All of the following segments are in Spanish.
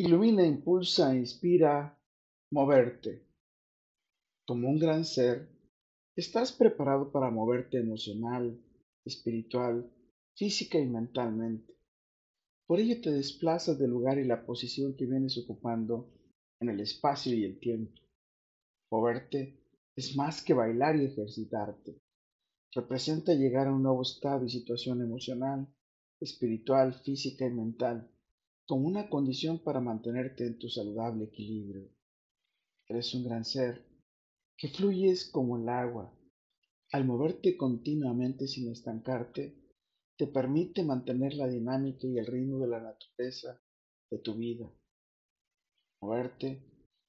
Ilumina, impulsa, inspira, moverte. Como un gran ser, estás preparado para moverte emocional, espiritual, física y mentalmente. Por ello te desplazas del lugar y la posición que vienes ocupando en el espacio y el tiempo. Moverte es más que bailar y ejercitarte. Representa llegar a un nuevo estado y situación emocional, espiritual, física y mental como una condición para mantenerte en tu saludable equilibrio. Eres un gran ser que fluyes como el agua. Al moverte continuamente sin estancarte, te permite mantener la dinámica y el ritmo de la naturaleza de tu vida. Moverte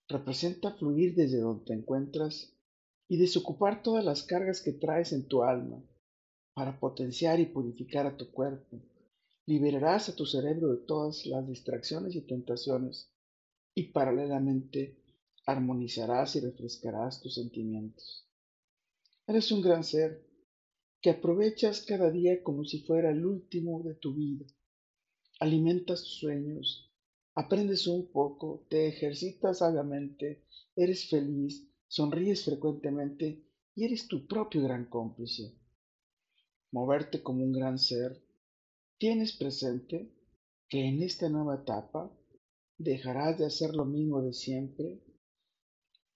representa fluir desde donde te encuentras y desocupar todas las cargas que traes en tu alma para potenciar y purificar a tu cuerpo liberarás a tu cerebro de todas las distracciones y tentaciones y paralelamente armonizarás y refrescarás tus sentimientos. Eres un gran ser que aprovechas cada día como si fuera el último de tu vida. Alimentas tus sueños, aprendes un poco, te ejercitas sabiamente, eres feliz, sonríes frecuentemente y eres tu propio gran cómplice. Moverte como un gran ser Tienes presente que en esta nueva etapa dejarás de hacer lo mismo de siempre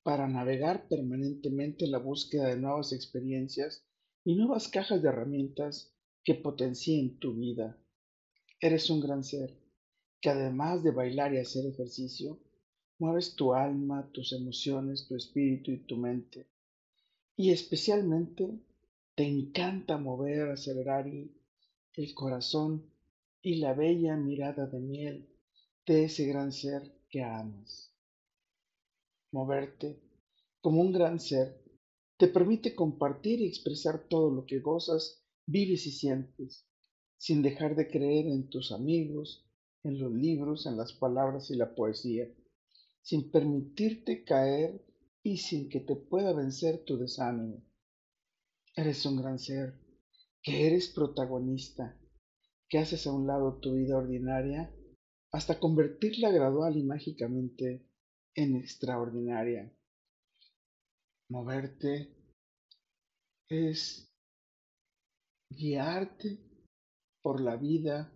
para navegar permanentemente en la búsqueda de nuevas experiencias y nuevas cajas de herramientas que potencien tu vida. Eres un gran ser que además de bailar y hacer ejercicio, mueves tu alma, tus emociones, tu espíritu y tu mente. Y especialmente te encanta mover, acelerar y el corazón y la bella mirada de miel de ese gran ser que amas. Moverte como un gran ser te permite compartir y expresar todo lo que gozas, vives y sientes, sin dejar de creer en tus amigos, en los libros, en las palabras y la poesía, sin permitirte caer y sin que te pueda vencer tu desánimo. Eres un gran ser que eres protagonista, que haces a un lado tu vida ordinaria hasta convertirla gradual y mágicamente en extraordinaria. Moverte es guiarte por la vida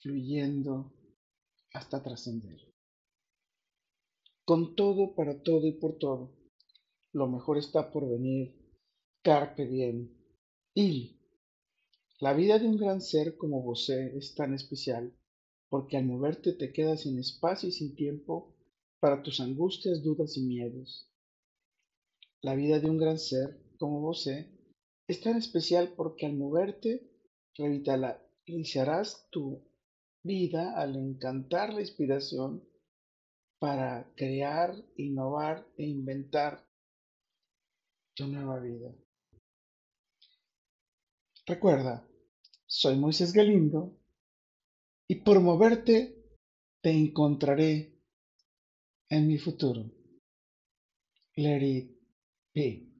fluyendo hasta trascender. Con todo, para todo y por todo, lo mejor está por venir. Carpe diem. Il. La vida de un gran ser como vos es tan especial porque al moverte te quedas sin espacio y sin tiempo para tus angustias, dudas y miedos. La vida de un gran ser como vos es tan especial porque al moverte revitalizarás tu vida al encantar la inspiración para crear, innovar e inventar tu nueva vida. Recuerda, soy Moisés Galindo y por moverte te encontraré en mi futuro. Let it be.